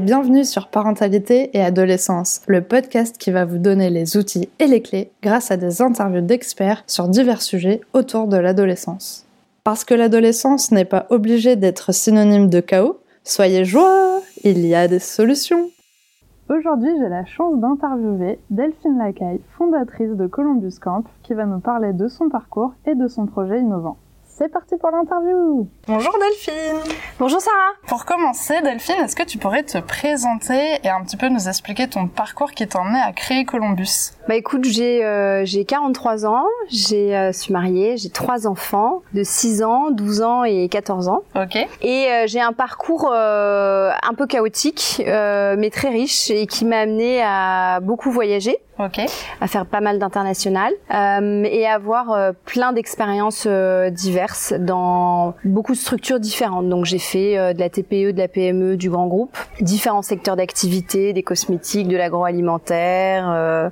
bienvenue sur Parentalité et Adolescence, le podcast qui va vous donner les outils et les clés grâce à des interviews d'experts sur divers sujets autour de l'adolescence. Parce que l'adolescence n'est pas obligée d'être synonyme de chaos, soyez joie, il y a des solutions. Aujourd'hui, j'ai la chance d'interviewer Delphine Lacaille, fondatrice de Columbus Camp, qui va nous parler de son parcours et de son projet innovant. C'est parti pour l'interview Bonjour Delphine Bonjour Sarah Pour commencer, Delphine, est-ce que tu pourrais te présenter et un petit peu nous expliquer ton parcours qui t'a emmené à créer Columbus? Bah écoute, j'ai euh, j'ai 43 ans, j'ai euh, suis mariée, j'ai trois enfants de 6 ans, 12 ans et 14 ans. Ok. Et euh, j'ai un parcours euh, un peu chaotique, euh, mais très riche et qui m'a amené à beaucoup voyager. Ok. à faire pas mal d'international euh, et à avoir euh, plein d'expériences euh, diverses dans beaucoup de structures différentes. Donc j'ai fait euh, de la TPE, de la PME, du grand groupe, différents secteurs d'activité, des cosmétiques, de l'agroalimentaire, euh,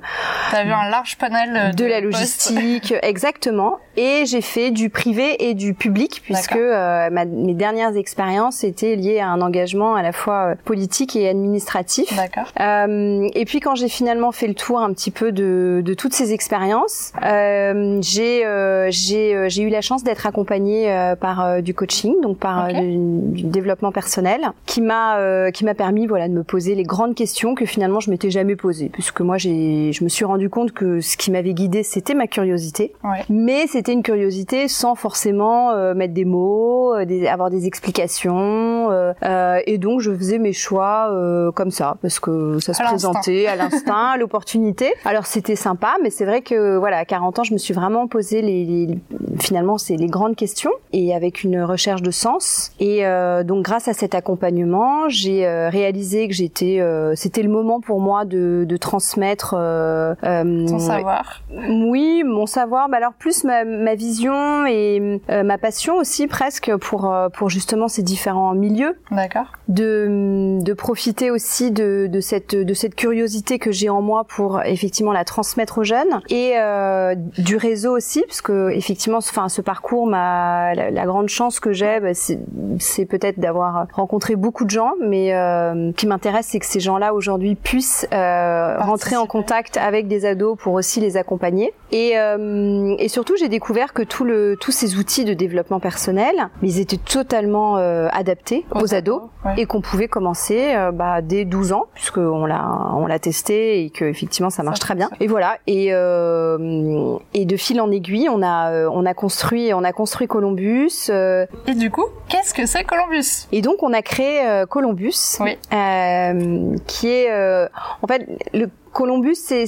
T'as vu un large panel euh, de la logistique, exactement. Et j'ai fait du privé et du public puisque euh, ma- mes dernières expériences étaient liées à un engagement à la fois politique et administratif. D'accord. Euh, et puis quand j'ai finalement fait le tour un petit peu de, de toutes ces expériences, euh, j'ai euh, j'ai euh, j'ai eu la chance d'être accompagnée par du coaching, donc par du, du développement personnel, qui m'a qui m'a permis voilà de me poser les grandes questions que finalement je m'étais jamais posées, puisque moi j'ai je me suis rendu compte que ce qui m'avait guidée c'était ma curiosité, Ouais. mais c'était une curiosité sans forcément mettre des mots, des, avoir des explications, et donc je faisais mes choix comme ça parce que ça se À présentait à l'instinct, à Alors c'était sympa, mais c'est vrai que voilà, à 40 ans, je me suis vraiment posé les, les- finalement c'est les grandes questions et avec une recherche de sens. Et euh, donc grâce à cet accompagnement, j'ai euh, réalisé que j'étais, euh, c'était le moment pour moi de, de transmettre Ton savoir. oui, mon savoir, bah alors plus ma, ma vision et ma passion aussi presque pour pour justement ces différents milieux, D'accord. de de profiter aussi de de cette de cette curiosité que j'ai en moi pour effectivement la transmettre aux jeunes et euh, du réseau aussi parce que effectivement enfin ce parcours m'a la, la grande chance que j'ai bah, c'est peut-être d'avoir rencontré beaucoup de gens mais euh, qui m'intéresse c'est que ces gens-là aujourd'hui puissent euh, rentrer en contact avec des ados pour aussi les accompagner et euh, et surtout j'ai découvert que tout le tous ces outils de développement personnel ils étaient totalement euh, adaptés aux, ados ouais. et qu'on pouvait commencer euh, bah, dès 12 ans puisque on l'a on l'a testé et que effectivement ça marche Ça très bien et voilà et euh, et de fil en aiguille on a euh, on a construit on a construit Columbus euh, Et du coup, qu'est-ce que c'est Columbus? et donc on a créé euh, Columbus Oui. euh, qui est euh, en fait le Columbus, c'est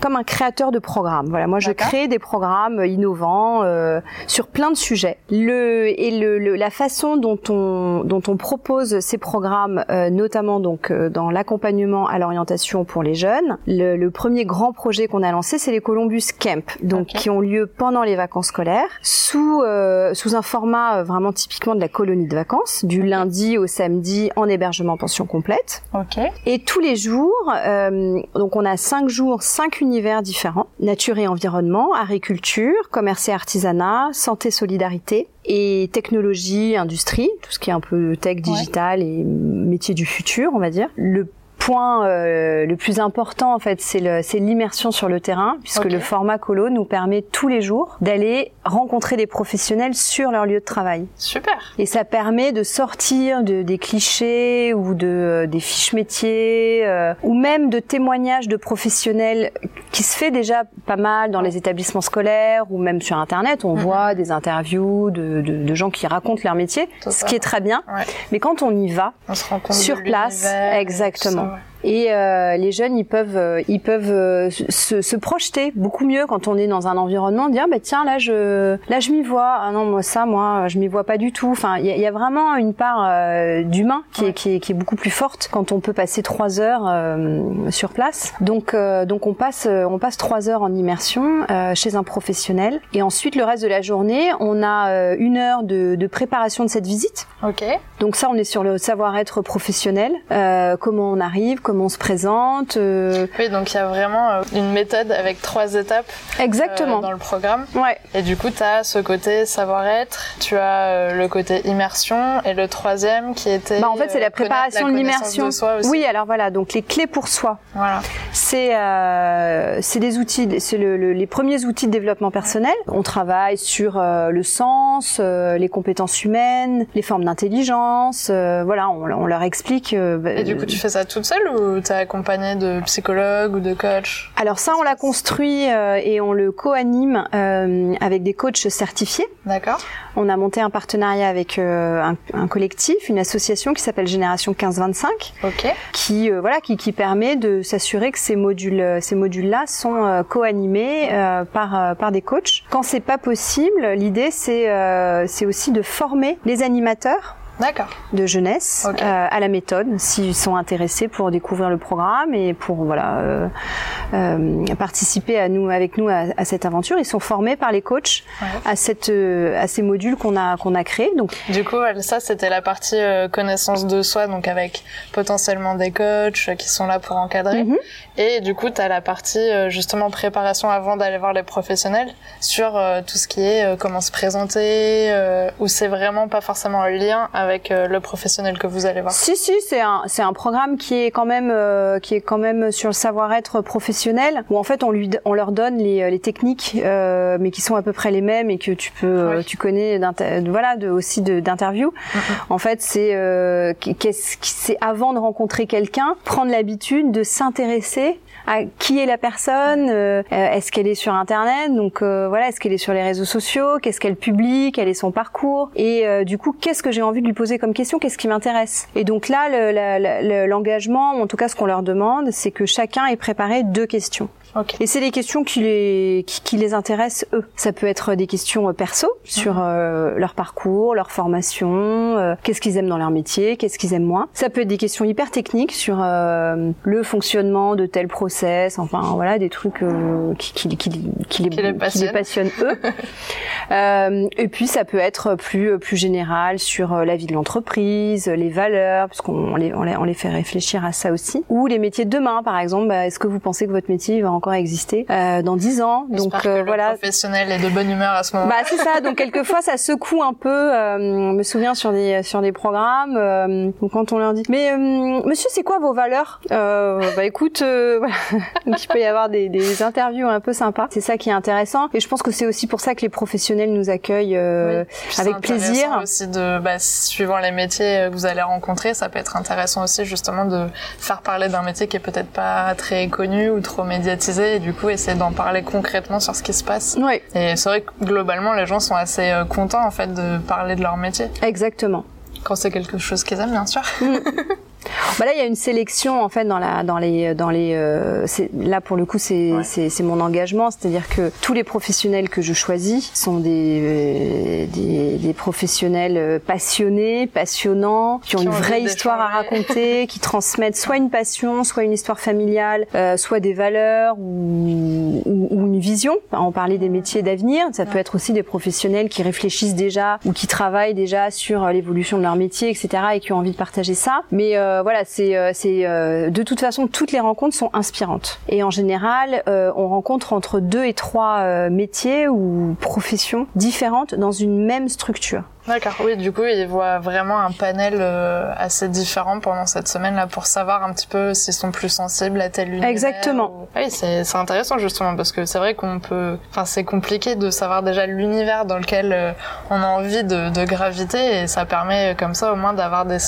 comme un créateur de programmes. Voilà, moi je crée des programmes innovants euh, sur plein de sujets. Le et le, le- la façon dont on dont on propose ces programmes, euh, notamment donc euh, dans l'accompagnement à l'orientation pour les jeunes. Le, le premier grand projet qu'on a lancé, c'est les Columbus Camp, donc qui ont lieu pendant les vacances scolaires, sous euh, sous un format euh, vraiment typiquement de la colonie de vacances, du lundi au samedi en hébergement pension complète. Ok. Et tous les jours, euh, donc on a cinq jours, cinq univers différents nature et environnement, agriculture, commerce et artisanat, santé, solidarité et technologie, industrie, tout ce qui est un peu tech, digital et métier du futur, on va dire. Le point euh, le plus important en fait c'est l'immersion sur le terrain puisque le format colo nous permet tous les jours d'aller rencontrer des professionnels sur leur lieu de travail Super. et ça permet de sortir de, des clichés ou de euh, des fiches métiers euh, ou même de témoignages de professionnels qui se fait déjà pas mal dans les établissements scolaires ou même sur internet. On Mhm. voit des interviews de, de, de gens qui racontent leur métier, ce qui est très bien. Ouais. Mais quand on y va, On se rend compte Sur de place, exactement. Tout ça, ouais. Et euh, les jeunes, ils peuvent, euh, ils peuvent euh, se, se projeter beaucoup mieux quand on est dans un environnement, dire bah tiens là je, là je m'y vois. Ah non moi ça moi je m'y vois pas du tout. Enfin il y, y a vraiment une part euh, d'humain qui, Ouais. est, qui, est, qui est beaucoup plus forte quand on peut passer trois heures euh, sur place. Donc euh, donc on passe on passe trois heures en immersion euh, chez un professionnel et ensuite le reste de la journée on a euh, une heure de, de préparation de cette visite. Ok. Donc ça, on est sur le savoir-être professionnel, euh, comment on arrive, comment comment on se présente. Euh. Oui, donc il y a vraiment euh, une méthode avec trois étapes. Exactement. dans le programme. Ouais. Et du coup, tu as ce côté savoir-être, tu as le côté immersion et le troisième qui était. Bah, en fait, c'est la préparation de l'immersion. Oui, alors voilà, donc les clés pour soi. Voilà. C'est c'est des outils, c'est le, les premiers outils de développement personnel. On travaille sur le sens, les compétences humaines, les formes d'intelligence. voilà, on, on, leur explique. Bah, et du coup, tu fais ça toute seule ou t'es accompagnée de psychologues ou de coachs Alors ça, on l'a construit euh, et on le co-anime euh, avec des coachs certifiés. D'accord. On a monté un partenariat avec euh, un, un, collectif, une association qui s'appelle Génération 1525, ok qui voilà qui, qui permet de s'assurer que ces modules ces modules là sont co-animés par par des coachs. Quand c'est pas possible, l'idée c'est c'est aussi de former les animateurs de jeunesse euh, à la méthode s'ils sont intéressés pour découvrir le programme et pour voilà euh, euh, participer à nous avec nous à, cette aventure. Ils sont formés par les coachs à cette à ces modules qu'on a qu'on a créés. Donc du coup ça c'était la partie connaissance de soi donc avec potentiellement des coachs qui sont là pour encadrer. Mhm. et du coup tu as la partie justement préparation avant d'aller voir les professionnels sur tout ce qui est comment se présenter où c'est vraiment pas forcément un lien avec euh, le professionnel que vous allez voir. Si si, c'est un c'est un programme qui est quand même euh, qui est quand même sur le savoir-être professionnel où en fait on lui on leur donne les, les techniques euh, mais qui sont à peu près les mêmes et que tu peux tu connais voilà de, aussi d'interview. En fait, c'est qu'est-ce c'est avant de rencontrer quelqu'un, prendre l'habitude de s'intéresser à qui est la personne, est-ce qu'elle est sur internet, donc voilà, est-ce qu'elle est sur les réseaux sociaux, qu'est-ce qu'elle publie, quel est son parcours et du coup qu'est-ce que j'ai envie de lui poser comme question, qu'est-ce qui m'intéresse? Et donc là, l'engagement, en tout cas ce qu'on leur demande, c'est que chacun ait préparé deux questions. Et c'est des questions qui les qui, les intéressent eux. Ça peut être des questions euh, perso sur mhm. euh, leur parcours, leur formation, euh, qu'est-ce qu'ils aiment dans leur métier, qu'est-ce qu'ils aiment moins. Ça peut être des questions hyper techniques sur le fonctionnement de tel process, enfin voilà des trucs qui, qui, qui, qui, les, passionnent eux. et puis ça peut être plus plus général sur la vie de l'entreprise, les valeurs, puisqu'on les, on les, on les fait réfléchir à ça aussi. Ou les métiers de demain, par exemple. Bah, est-ce que vous pensez que votre métier va encore exister euh, dans dix ans. Donc que euh, voilà. Le professionnel est de bonne humeur à ce moment. Bah c'est ça. Donc quelquefois ça secoue un peu. Euh, je me souviens sur des sur des programmes euh, quand on leur dit mais monsieur c'est quoi vos valeurs? Bah écoute voilà. donc il peut y avoir des, des interviews un peu sympas. C'est ça qui est intéressant. Et je pense que c'est aussi pour ça que les professionnels nous accueillent avec plaisir. Aussi de bah, suivant les métiers que vous allez rencontrer, ça peut être intéressant aussi justement de faire parler d'un métier qui est peut-être pas très connu ou trop médiatisé et du coup essayer d'en parler concrètement sur ce qui se passe. Et c'est vrai que globalement les gens sont assez euh, contents en fait de parler de leur métier. Exactement. Quand c'est quelque chose qu'ils aiment bien sûr. Mm. Bah là, il y a une sélection en fait dans la dans les dans les euh, là pour le coup c'est c'est c'est mon engagement, c'est-à-dire que tous les professionnels que je choisis sont des euh, des, des, professionnels euh, passionnés, passionnants, qui ont une vraie histoire à raconter, qui transmettent soit une passion, soit une histoire familiale, euh, soit des valeurs ou, ou, ou, une vision. On parlait des métiers d'avenir, ça peut être aussi des professionnels qui réfléchissent déjà ou qui travaillent déjà sur l'évolution de leur métier, etc. et qui ont envie de partager ça. Mais euh, voilà, c'est euh, c'est euh, de toute façon toutes les rencontres sont inspirantes. Et en général, on rencontre entre deux et trois métiers ou professions différentes dans une même structure. D'accord, oui, du coup, ils voient vraiment un panel euh, assez différent pendant cette semaine-là pour savoir un petit peu s'ils sont plus sensibles à tel univers. Exactement. Oui, c'est intéressant justement parce que c'est vrai qu'on peut... Enfin, c'est compliqué de savoir déjà l'univers dans lequel euh, on a envie de, de, graviter et ça permet comme ça au moins d'avoir des...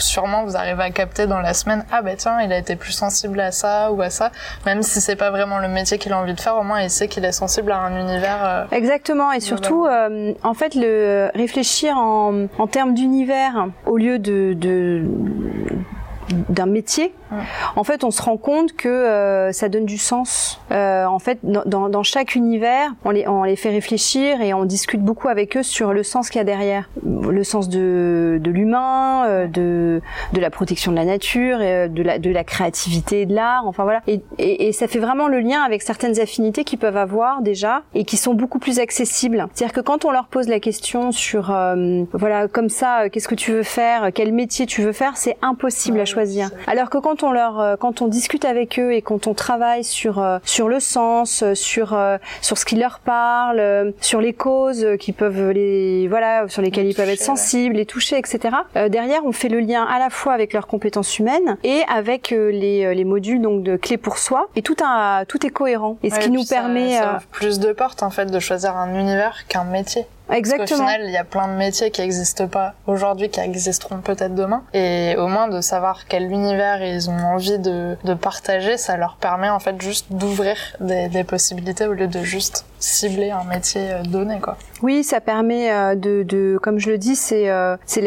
Sûrement, vous arrivez à capter dans la semaine, ah ben tiens, il a été plus sensible à ça ou à ça, même si c'est pas vraiment le métier qu'il a envie de faire, au moins il sait qu'il est sensible à un univers. Euh, Exactement, et surtout, en fait, le réfléchir en, en termes d'univers au lieu de, de d'un métier, en fait, on se rend compte que euh, ça donne du sens. Euh, en fait, dans, dans, chaque univers, on les, on les fait réfléchir et on discute beaucoup avec eux sur le sens qu'il y a derrière, le sens de, de l'humain, euh, de, de la protection de la nature, euh, de la, de la créativité de l'art. Enfin voilà, et, et, et, ça fait vraiment le lien avec certaines affinités qu'ils peuvent avoir déjà et qui sont beaucoup plus accessibles. C'est-à-dire que quand on leur pose la question sur, euh, voilà, comme ça, qu'est-ce que tu veux faire, quel métier tu veux faire, c'est impossible à choisir alors que quand on leur, quand on discute avec eux et quand on travaille sur sur le sens, sur sur ce qui leur parle, sur les causes qui peuvent les voilà, sur lesquelles ils peuvent être sensibles, les toucher, etc. derrière, on fait le lien à la fois avec leurs compétences humaines et avec les, les modules donc de clés pour soi. Et tout a, tout est cohérent. Et ce qui nous permet ça plus de portes en fait de choisir un univers qu'un métier. Exactement. Parce qu'au final, il y a plein de métiers qui n'existent pas aujourd'hui, qui existeront peut-être demain. Et au moins de savoir quel univers ils ont envie de, de partager, ça leur permet en fait juste d'ouvrir des, des, possibilités au lieu de juste cibler un métier euh, donné, quoi. Oui, ça permet euh, de, de comme je le dis, c'est euh, c'est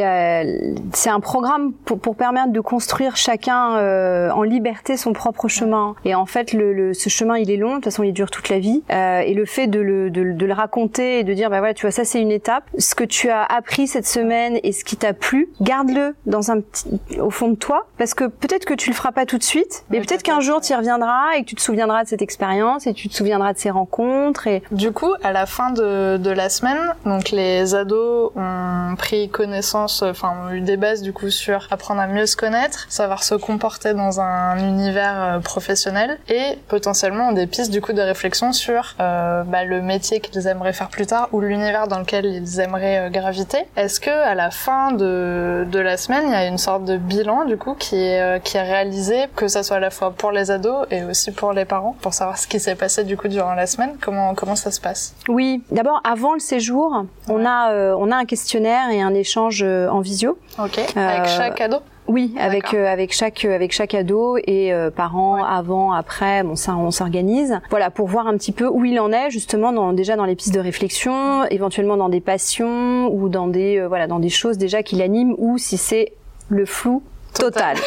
c'est un programme pour, pour permettre de construire chacun en liberté son propre chemin. Et en fait, le, le, ce chemin, il est long. De toute façon, il dure toute la vie. et le fait de le, de, de le raconter et de dire, bah voilà, tu vois, ça c'est une étape. Ce que tu as appris cette semaine et ce qui t'a plu, garde-le dans un petit, au fond de toi, parce que peut-être que tu le feras pas tout de suite, mais peut-être qu'un jour tu y reviendras et que tu te souviendras de cette expérience et tu te souviendras de ces rencontres. Et du coup, à la fin de, de la semaine, donc les ados ont pris connaissance, enfin ont eu des bases du coup sur apprendre à mieux se connaître, savoir se comporter dans un univers euh, professionnel et potentiellement des pistes du coup de réflexion sur euh, bah, le métier qu'ils aimeraient faire plus tard ou l'univers dans lequel ils aimeraient euh, graviter. Est-ce que à la fin de, de la semaine, il y a une sorte de bilan du coup qui est, qui est réalisé, que ça soit à la fois pour les ados et aussi pour les parents, pour savoir ce qui s'est passé du coup durant la semaine? Comment, comment ça se passe Oui, d'abord avant le séjour, on, a, euh, on a un questionnaire et un échange en visio. Ok, avec chaque ado oui, avec euh, avec chaque euh, avec chaque ado et euh, parents avant, après, bon ça on s'organise. Voilà pour voir un petit peu où il en est justement dans déjà dans les pistes de réflexion, éventuellement dans des passions ou dans des voilà dans des choses déjà qui l'animent ou si c'est le flou total,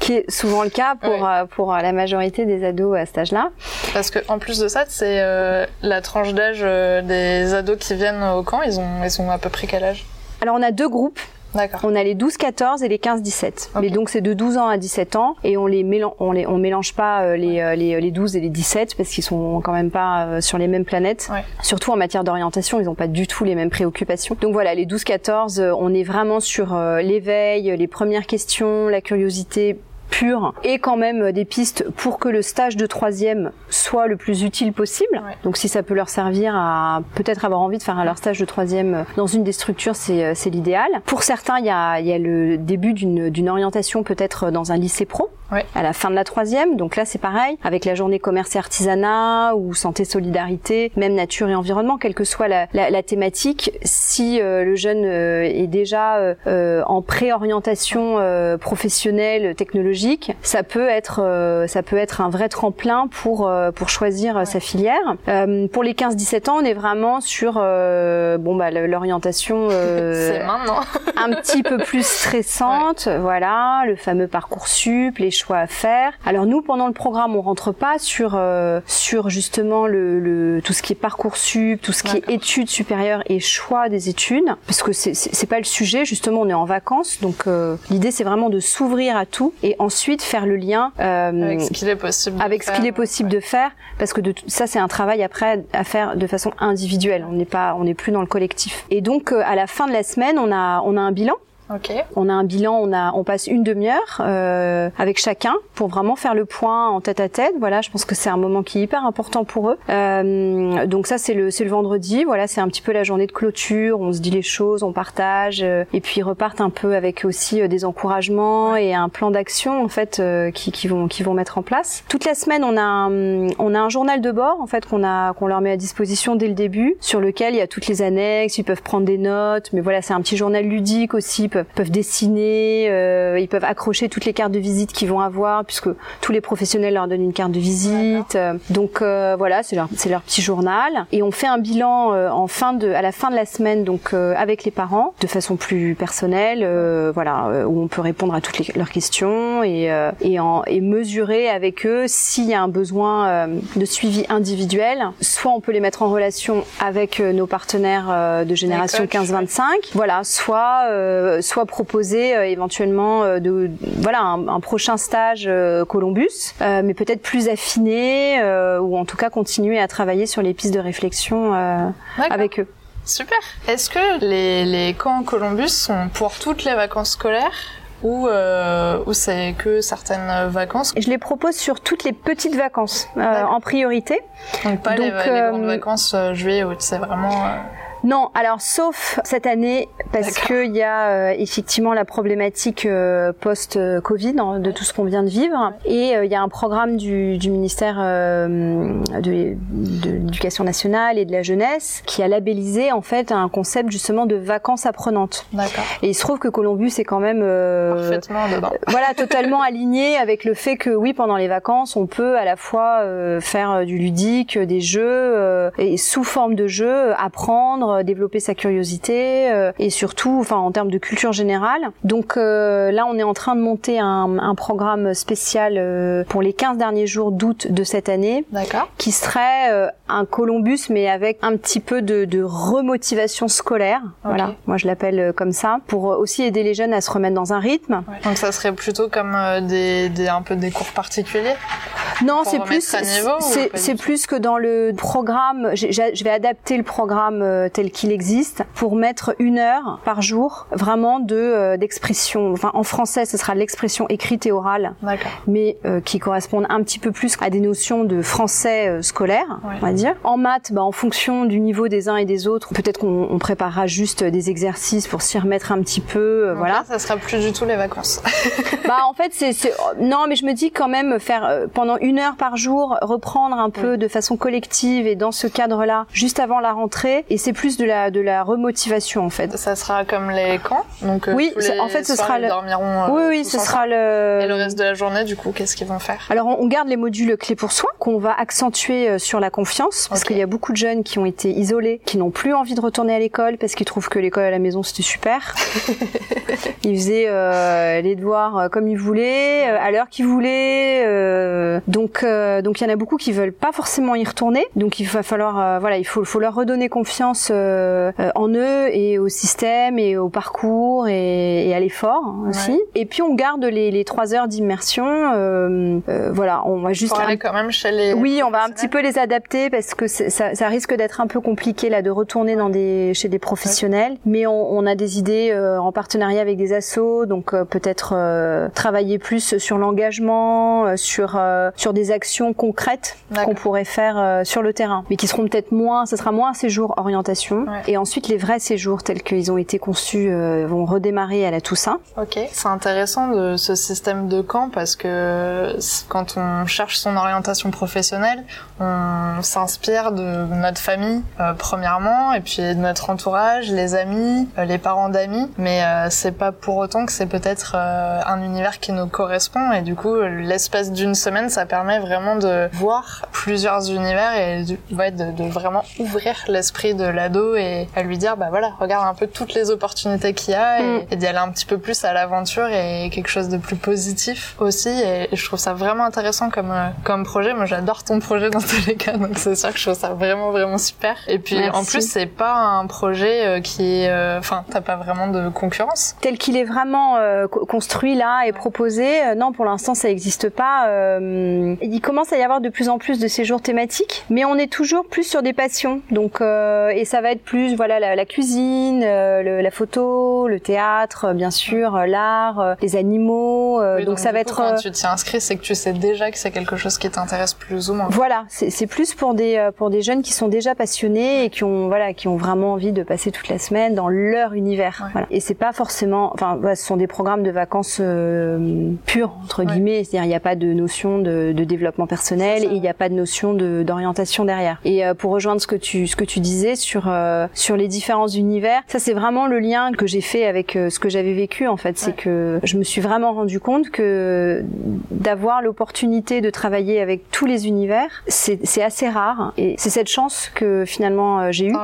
qui est souvent le cas pour pour la majorité des ados à cet âge-là. Parce que en plus de ça, c'est la tranche d'âge des ados qui viennent au camp. Ils ont ils ont à peu près quel âge? Alors on a deux groupes. On a les 12-14 et les 15-17. Mais donc c'est de 12 ans à 17 ans et on les mélange, on les on mélange pas euh, les, euh, les, les 12 et les 17 parce qu'ils sont quand même pas euh, sur les mêmes planètes. Surtout en matière d'orientation, ils ont pas du tout les mêmes préoccupations. Donc voilà, les 12-14, on est vraiment sur l'éveil, les premières questions, la curiosité pure et quand même des pistes pour que le stage de troisième soit le plus utile possible. Donc si ça peut leur servir à peut-être avoir envie de faire leur stage de troisième dans une des structures, c'est, euh, c'est l'idéal. Pour certains, il y a, il y a le début d'une, d'une orientation peut-être dans un lycée pro à la fin de la troisième. Donc là, c'est pareil, avec la journée commerce et artisanat ou santé solidarité, même nature et environnement, quelle que soit la, la, la thématique, si euh, le jeune euh, est déjà euh, en préorientation professionnelle, technologique, ça peut être ça peut être un vrai tremplin pour pour choisir sa filière. pour les 15-17 ans, on est vraiment sur bon bah l'orientation un petit peu plus stressante, voilà, le fameux parcours sup, les choix à faire. Alors nous, pendant le programme, on rentre pas sur euh, sur justement le, le, tout ce qui est parcours sup, tout ce qui est études supérieures et choix des études, parce que c'est c'est pas le sujet. Justement, on est en vacances, donc euh, l'idée c'est vraiment de s'ouvrir à tout et ensuite faire le lien euh, avec ce qu'il est possible de avec faire. ce qu'il est possible de faire, parce que de, ça c'est un travail après à faire de façon individuelle. On n'est pas on n'est plus dans le collectif. Et donc à la fin de la semaine, on a on a un bilan on a un bilan, on a, on passe une demi-heure euh, avec chacun pour vraiment faire le point en tête à tête. Voilà, je pense que c'est un moment qui est hyper important pour eux. Euh, donc ça c'est le le vendredi. Voilà, c'est un petit peu la journée de clôture. On se dit les choses, on partage euh, et puis ils repartent un peu avec aussi des encouragements et un plan d'action en fait qui, qui vont qui vont mettre en place. Toute la semaine on a un, on a un journal de bord en fait qu'on a qu'on leur met à disposition dès le début sur lequel il y a toutes les annexes. Ils peuvent prendre des notes, mais voilà c'est un petit journal ludique aussi peuvent, dessiner, euh, ils peuvent accrocher toutes les cartes de visite qu'ils vont avoir, puisque tous les professionnels leur donnent une carte de visite. Donc euh, voilà, c'est leur, leur petit journal. Et on fait un bilan euh, en fin de, à la fin de la semaine, donc avec les parents, de façon plus personnelle, voilà, où on peut répondre à toutes les, leurs questions et et, en, et mesurer avec eux s'il y a un besoin de suivi individuel. Soit on peut les mettre en relation avec nos partenaires de génération 15-25, voilà, soit soit proposer euh, éventuellement euh, de voilà un, prochain stage euh, Columbus, mais peut-être plus affiné ou en tout cas continuer à travailler sur les pistes de réflexion avec eux. Super. Est-ce que les, les camps Columbus sont pour toutes les vacances scolaires ou, euh, ou c'est que certaines vacances? Je les propose sur toutes les petites vacances euh, en priorité. Donc pas les, grandes vacances juillet août, c'est vraiment... Non, alors sauf cette année parce qu'il y a euh, effectivement la problématique euh, post-Covid hein, de tout ce qu'on vient de vivre et euh, il y a un programme du, du ministère de, l'éducation nationale et de la jeunesse qui a labellisé en fait un concept justement de vacances apprenantes. Et il se trouve que Columbus est quand même parfaitement dedans. voilà totalement aligné avec le fait que oui pendant les vacances on peut à la fois faire du ludique, des jeux et sous forme de jeux apprendre euh, développer sa curiosité euh, et surtout, enfin, en termes de culture générale. Donc euh, là, on est en train de monter un, un programme spécial pour les 15 derniers jours d'août de cette année, qui serait un Columbus, mais avec un petit peu de, de remotivation scolaire. Voilà, moi je l'appelle comme ça, pour aussi aider les jeunes à se remettre dans un rythme. Donc ça serait plutôt comme des, des, un peu des cours particuliers? Non, c'est plus c'est plus que dans le programme. Je vais adapter le programme tel qu'il existe pour mettre une heure par jour vraiment de euh, d'expression. Enfin, en français, ce sera l'expression écrite et orale, mais euh, qui correspondent un petit peu plus à des notions de français euh, scolaire, on va dire. En maths, bah, en fonction du niveau des uns et des autres, peut-être qu'on préparera juste des exercices pour s'y remettre un petit peu, voilà. ça sera plus du tout les vacances. bah en fait, c'est non, mais je me dis quand même faire pendant une heure par jour, reprendre un peu de façon collective et dans ce cadre-là, juste avant la rentrée, et c'est plus de la de la remotivation en fait. Ça sera comme les camps, donc euh, oui, en fait ce sera le. Dormiront, euh, oui oui, ce sera le. Et le reste de la journée, du coup, qu'est-ce qu'ils vont faire? Alors on garde les modules clés pour soi qu'on va accentuer euh, sur la confiance parce qu'il y a beaucoup de jeunes qui ont été isolés, qui n'ont plus envie de retourner à l'école parce qu'ils trouvent que l'école à la maison c'était super. ils faisaient euh, les devoirs comme ils voulaient, à l'heure qu'ils voulaient. Euh, donc donc il y en a beaucoup qui veulent pas forcément y retourner. Donc il va falloir voilà, il faut faut leur redonner confiance euh, en eux et au système et au parcours et, et à l'effort aussi. Et puis on garde les, les trois heures d'immersion. Euh, euh, voilà, on va juste. aller quand même chez les. Oui, on va un petit peu les adapter parce que ça, ça, risque d'être un peu compliqué là de retourner dans des chez des professionnels. Mais on, on, a des idées en partenariat avec des assos, donc peut-être travailler plus sur l'engagement, sur sur des actions concrètes qu'on pourrait faire sur le terrain, mais qui seront peut-être moins. Ce sera moins un séjour orientation et ensuite, les vrais séjours tels qu'ils ont été conçus euh, vont redémarrer à la Toussaint. Ok, c'est intéressant de ce système de camp parce que quand on cherche son orientation professionnelle, on s'inspire de notre famille euh, premièrement et puis de notre entourage, les amis, euh, les parents d'amis. Mais c'est pas pour autant que c'est peut-être un univers qui nous correspond et du coup, l'espace d'une semaine, ça permet vraiment de voir plusieurs univers et de, de, de vraiment ouvrir l'esprit de l'ado et à lui dire bah voilà regarde un peu toutes les opportunités qu'il y a et, mm. d'y aller un petit peu plus à l'aventure et quelque chose de plus positif aussi. Et, je trouve ça vraiment intéressant comme euh, comme projet. Moi j'adore ton projet dans tous les cas donc c'est sûr que je trouve ça vraiment vraiment super. Et puis en plus c'est pas un projet euh, qui est euh, enfin t'as pas vraiment de concurrence. Tel qu'il est vraiment construit là et proposé non pour l'instant ça n'existe pas il commence à y avoir de plus en plus de séjours thématiques mais on est toujours plus sur des passions donc et ça va être plus voilà la, cuisine, euh, la photo, le théâtre, euh, bien sûr, euh, l'art, les animaux. donc, ça va être. Quand tu t'y inscris, c'est que tu sais déjà que c'est quelque chose qui t'intéresse plus ou moins. Voilà, c'est plus pour des pour des jeunes qui sont déjà passionnés et qui ont voilà qui ont vraiment envie de passer toute la semaine dans leur univers. Voilà. Et c'est pas forcément, enfin, ce sont des programmes de vacances purs entre guillemets, c'est-à-dire il n'y a pas de notion de, de développement personnel et il n'y a pas de notion d'orientation derrière. Et pour rejoindre ce que tu ce que tu disais sur euh, sur les différents univers. Ça, c'est vraiment le lien que j'ai fait avec euh, ce que j'avais vécu. En fait, c'est que je me suis vraiment rendu compte que d'avoir l'opportunité de travailler avec tous les univers, c'est assez rare. Et c'est cette chance que finalement euh, j'ai eu,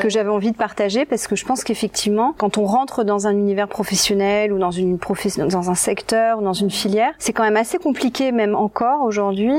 que j'avais envie de partager, parce que je pense qu'effectivement, quand on rentre dans un univers professionnel ou dans une profession, dans un secteur ou dans une filière, c'est quand même assez compliqué, même encore aujourd'hui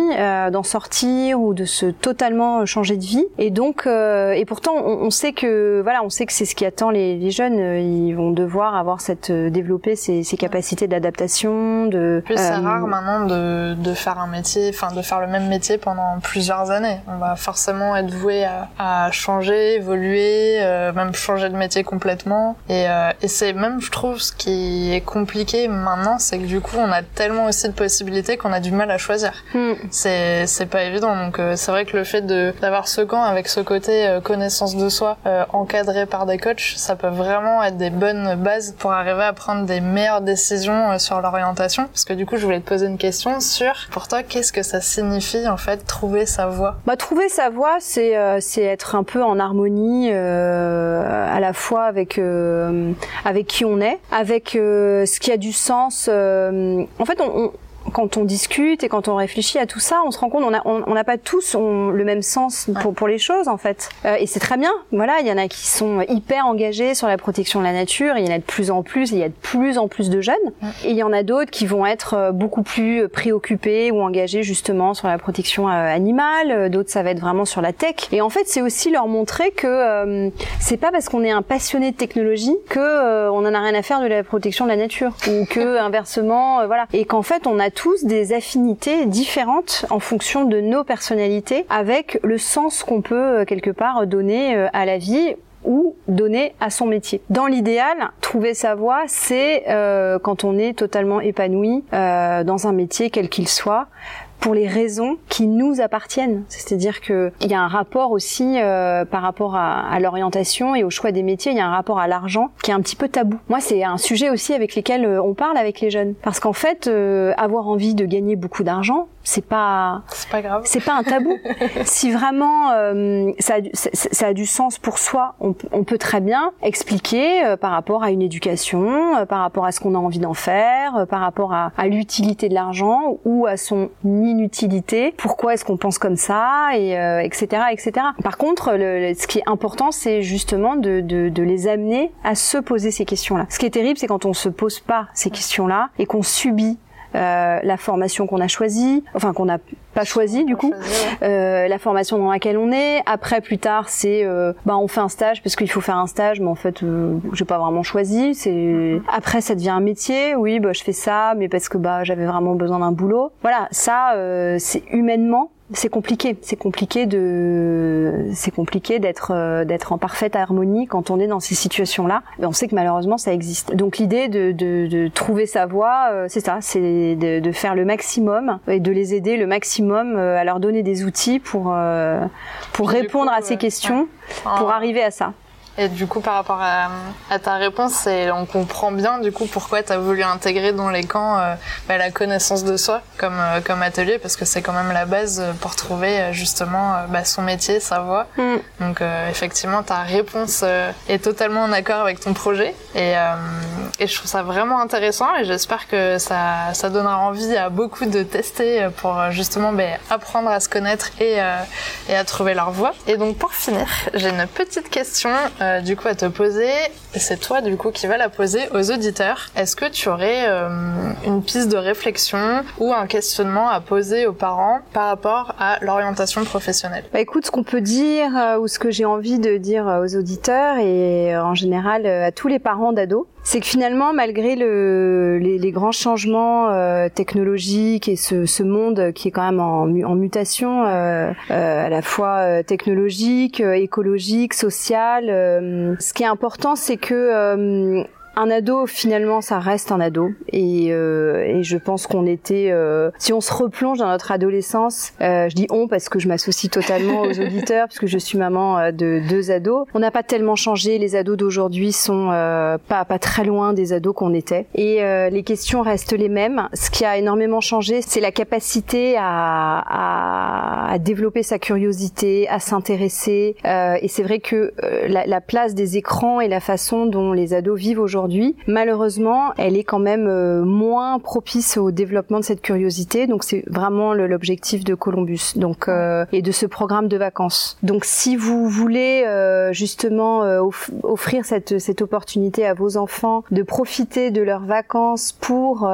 d'en sortir ou de se totalement changer de vie. Et donc, et pourtant, on, sait que voilà, on sait que c'est ce qui attend les, les, jeunes. Ils vont devoir avoir cette développer ces, ces capacités d'adaptation. De plus, c'est rare maintenant de, de faire un métier, enfin de faire le même métier pendant plusieurs années. On va forcément être voué à, à changer, évoluer, même changer de métier complètement. Et, et c'est même, je trouve, ce qui est compliqué maintenant, c'est que du coup, on a tellement aussi de possibilités qu'on a du mal à choisir. Hmm. C'est c'est pas évident. Donc euh, c'est vrai que le fait de d'avoir ce camp avec ce côté euh, connaissance de soi euh, encadré par des coachs, ça peut vraiment être des bonnes bases pour arriver à prendre des meilleures décisions sur l'orientation. Parce que du coup, je voulais te poser une question sur pour toi, qu'est-ce que ça signifie en fait trouver sa voie? Bah trouver sa voie, c'est c'est être un peu en harmonie à la fois avec avec qui on est, avec ce qui a du sens. En fait, on, quand on discute et quand on réfléchit à tout ça, on se rend compte on n'a on, pas tous le même sens pour, pour les choses en fait. Euh, et c'est très bien. Voilà, il y en a qui sont hyper engagés sur la protection de la nature. Il y en a de plus en plus. Il y a de plus en plus de jeunes. Et il y en a d'autres qui vont être euh, beaucoup plus préoccupés ou engagés justement sur la protection euh, animale. D'autres ça va être vraiment sur la tech. Et en fait, c'est aussi leur montrer que euh, c'est pas parce qu'on est un passionné de technologie que on en a rien à faire de la protection de la nature ou que inversement, voilà. Et qu'en fait, on a tous des affinités différentes en fonction de nos personnalités, avec le sens qu'on peut euh, quelque part donner euh, à la vie ou donner à son métier. Dans l'idéal, trouver sa voie, c'est euh, quand on est totalement épanoui dans un métier quel qu'il soit, pour les raisons qui nous appartiennent. C'est-à-dire qu'il y a un rapport aussi euh, par rapport à, à l'orientation et au choix des métiers, il y a un rapport à l'argent qui est un petit peu tabou. Moi, c'est un sujet aussi avec lequel euh, on parle avec les jeunes. Parce qu'en fait, euh, avoir envie de gagner beaucoup d'argent, c'est pas... C'est pas grave. C'est pas un tabou. si vraiment euh, ça, a, ça, a du sens pour soi, on, on peut très bien expliquer par rapport à une éducation, par rapport à ce qu'on a envie d'en faire, par rapport à, à l'utilité de l'argent ou à son inutilité, pourquoi est-ce qu'on pense comme ça, et etc., euh, etc. Par contre, le, ce qui est important, c'est justement de, de, de, les amener à se poser ces questions-là. Ce qui est terrible, c'est quand on se pose pas ces questions-là et qu'on subit euh, la formation qu'on a choisie, enfin qu'on n'a pas choisie du coup, euh, la formation dans laquelle on est. Après, plus tard, c'est euh, bah on fait un stage parce qu'il faut faire un stage, mais en fait, euh, j'ai pas vraiment choisi. C'est mm-hmm. après, ça devient un métier. Oui, bah je fais ça, mais parce que bah j'avais vraiment besoin d'un boulot. Voilà, ça, euh, c'est humainement c'est compliqué. C'est compliqué de, c'est compliqué d'être euh, d'être en parfaite harmonie quand on est dans ces situations-là. Et on sait que malheureusement ça existe. Donc l'idée de, de, de, trouver sa voie, euh, c'est ça, c'est de, de, faire le maximum et de les aider le maximum euh, à leur donner des outils pour pour répondre à ces questions, pour arriver à ça. Et du coup, par rapport à, à ta réponse, on comprend bien du coup pourquoi tu as voulu intégrer dans les camps euh, bah, la connaissance de soi comme, euh, comme atelier, parce que c'est quand même la base pour trouver euh, justement bah, son métier, sa voie. Mm. Donc effectivement, ta réponse est totalement en accord avec ton projet. Et, et je trouve ça vraiment intéressant et j'espère que ça, ça donnera envie à beaucoup de tester pour justement bah, apprendre à se connaître et, et à trouver leur voie. Et donc pour finir, j'ai une petite question euh, du coup à te poser. C'est toi du coup qui va la poser aux auditeurs. Est-ce que tu aurais euh, une piste de réflexion ou un questionnement à poser aux parents par rapport à l'orientation professionnelle? Bah écoute, ce qu'on peut dire euh, ou ce que j'ai envie de dire aux auditeurs et en général à tous les parents d'ados, c'est que finalement, malgré le, les, grands changements euh, technologiques et ce, monde qui est quand même en, mutation, euh, euh, à la fois technologique, écologique, social, ce qui est important, c'est que un ado, finalement, ça reste un ado. Et, euh, et je pense qu'on était... Euh, si on se replonge dans notre adolescence, euh, je dis on parce que je m'associe totalement aux auditeurs, puisque je suis maman euh, de deux ados. On n'a pas tellement changé. Les ados d'aujourd'hui sont euh, pas, pas très loin des ados qu'on était. Et euh, les questions restent les mêmes. Ce qui a énormément changé, c'est la capacité à, à, à, développer sa curiosité, à s'intéresser. et c'est vrai que la, la place des écrans et la façon dont les ados vivent aujourd'hui malheureusement, elle est quand même moins propice au développement de cette curiosité. Donc c'est vraiment l'objectif de Columbus, donc et de ce programme de vacances. Donc si vous voulez justement offrir cette cette opportunité à vos enfants de profiter de leurs vacances pour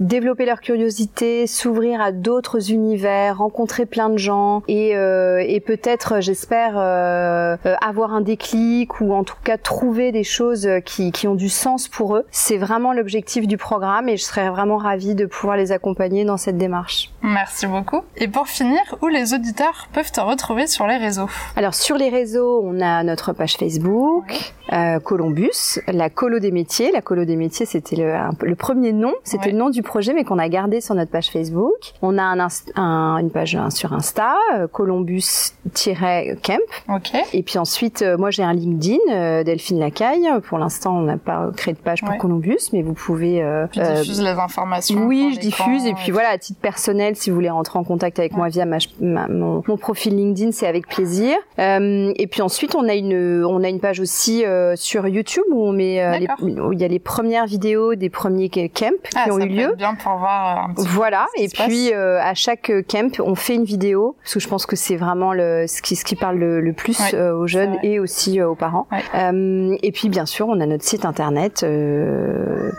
développer leur curiosité, s'ouvrir à d'autres univers, rencontrer plein de gens et, et peut-être, j'espère, avoir un déclic ou en tout cas trouver des choses qui, qui ont du sens pour eux. C'est vraiment l'objectif du programme et je serais vraiment ravie de pouvoir les accompagner dans cette démarche. Merci beaucoup. Et pour finir, où les auditeurs peuvent te retrouver sur les réseaux Alors sur les réseaux, on a notre page Facebook, euh, Columbus, la colo des métiers. La colo des métiers, c'était le, le, premier nom, c'était le nom du projet, mais qu'on a gardé sur notre page Facebook. On a un, un, une page sur Insta, euh, Columbus-camp. Ok. Et puis ensuite, euh, moi j'ai un LinkedIn, Delphine Lacaille. Pour l'instant, on n'a pas créé de page pour Columbus, mais vous pouvez. Euh, tu diffuses les informations. Oui, je diffuse. Et puis voilà, à titre personnel, si vous voulez rentrer en contact avec moi via ma, mon, mon, profil LinkedIn, c'est avec plaisir. et puis ensuite, on a une, on a une page aussi sur YouTube où on met les, où il y a les premières vidéos des premiers camps ah, qui ont eu lieu. Bien pour voir. Un petit voilà. et puis à chaque camp, on fait une vidéo parce que je pense que c'est vraiment le ce qui ce qui parle le, le plus aux jeunes et aussi aux parents. Euh, et puis bien sûr, on a notre site internet euh,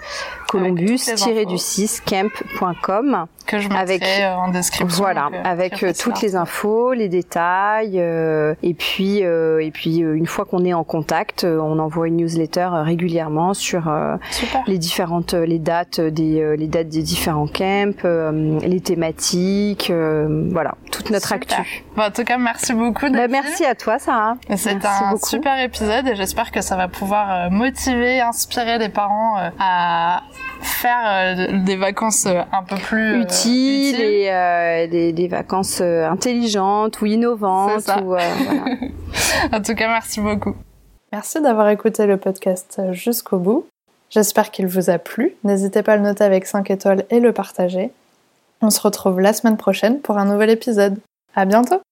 columbus-du6camp.com que je mettrai avec, euh, en description. Voilà, avec toutes les infos, les détails, et puis et puis une fois qu'on est en contact, on envoie une newsletter régulièrement sur les différentes les dates des les dates des différents camps, les thématiques, voilà, toute notre actu. Bon, en tout cas, merci beaucoup. Bah, merci à toi, Sarah. C'est un super épisode et j'espère que ça va pouvoir motiver, inspirer les parents à faire euh, des vacances euh, un peu plus euh, utiles, et des, des, vacances intelligentes ou innovantes. Ou, voilà. en tout cas, merci beaucoup. Merci d'avoir écouté le podcast jusqu'au bout. J'espère qu'il vous a plu. N'hésitez pas à le noter avec 5 étoiles et le partager. On se retrouve la semaine prochaine pour un nouvel épisode. À bientôt!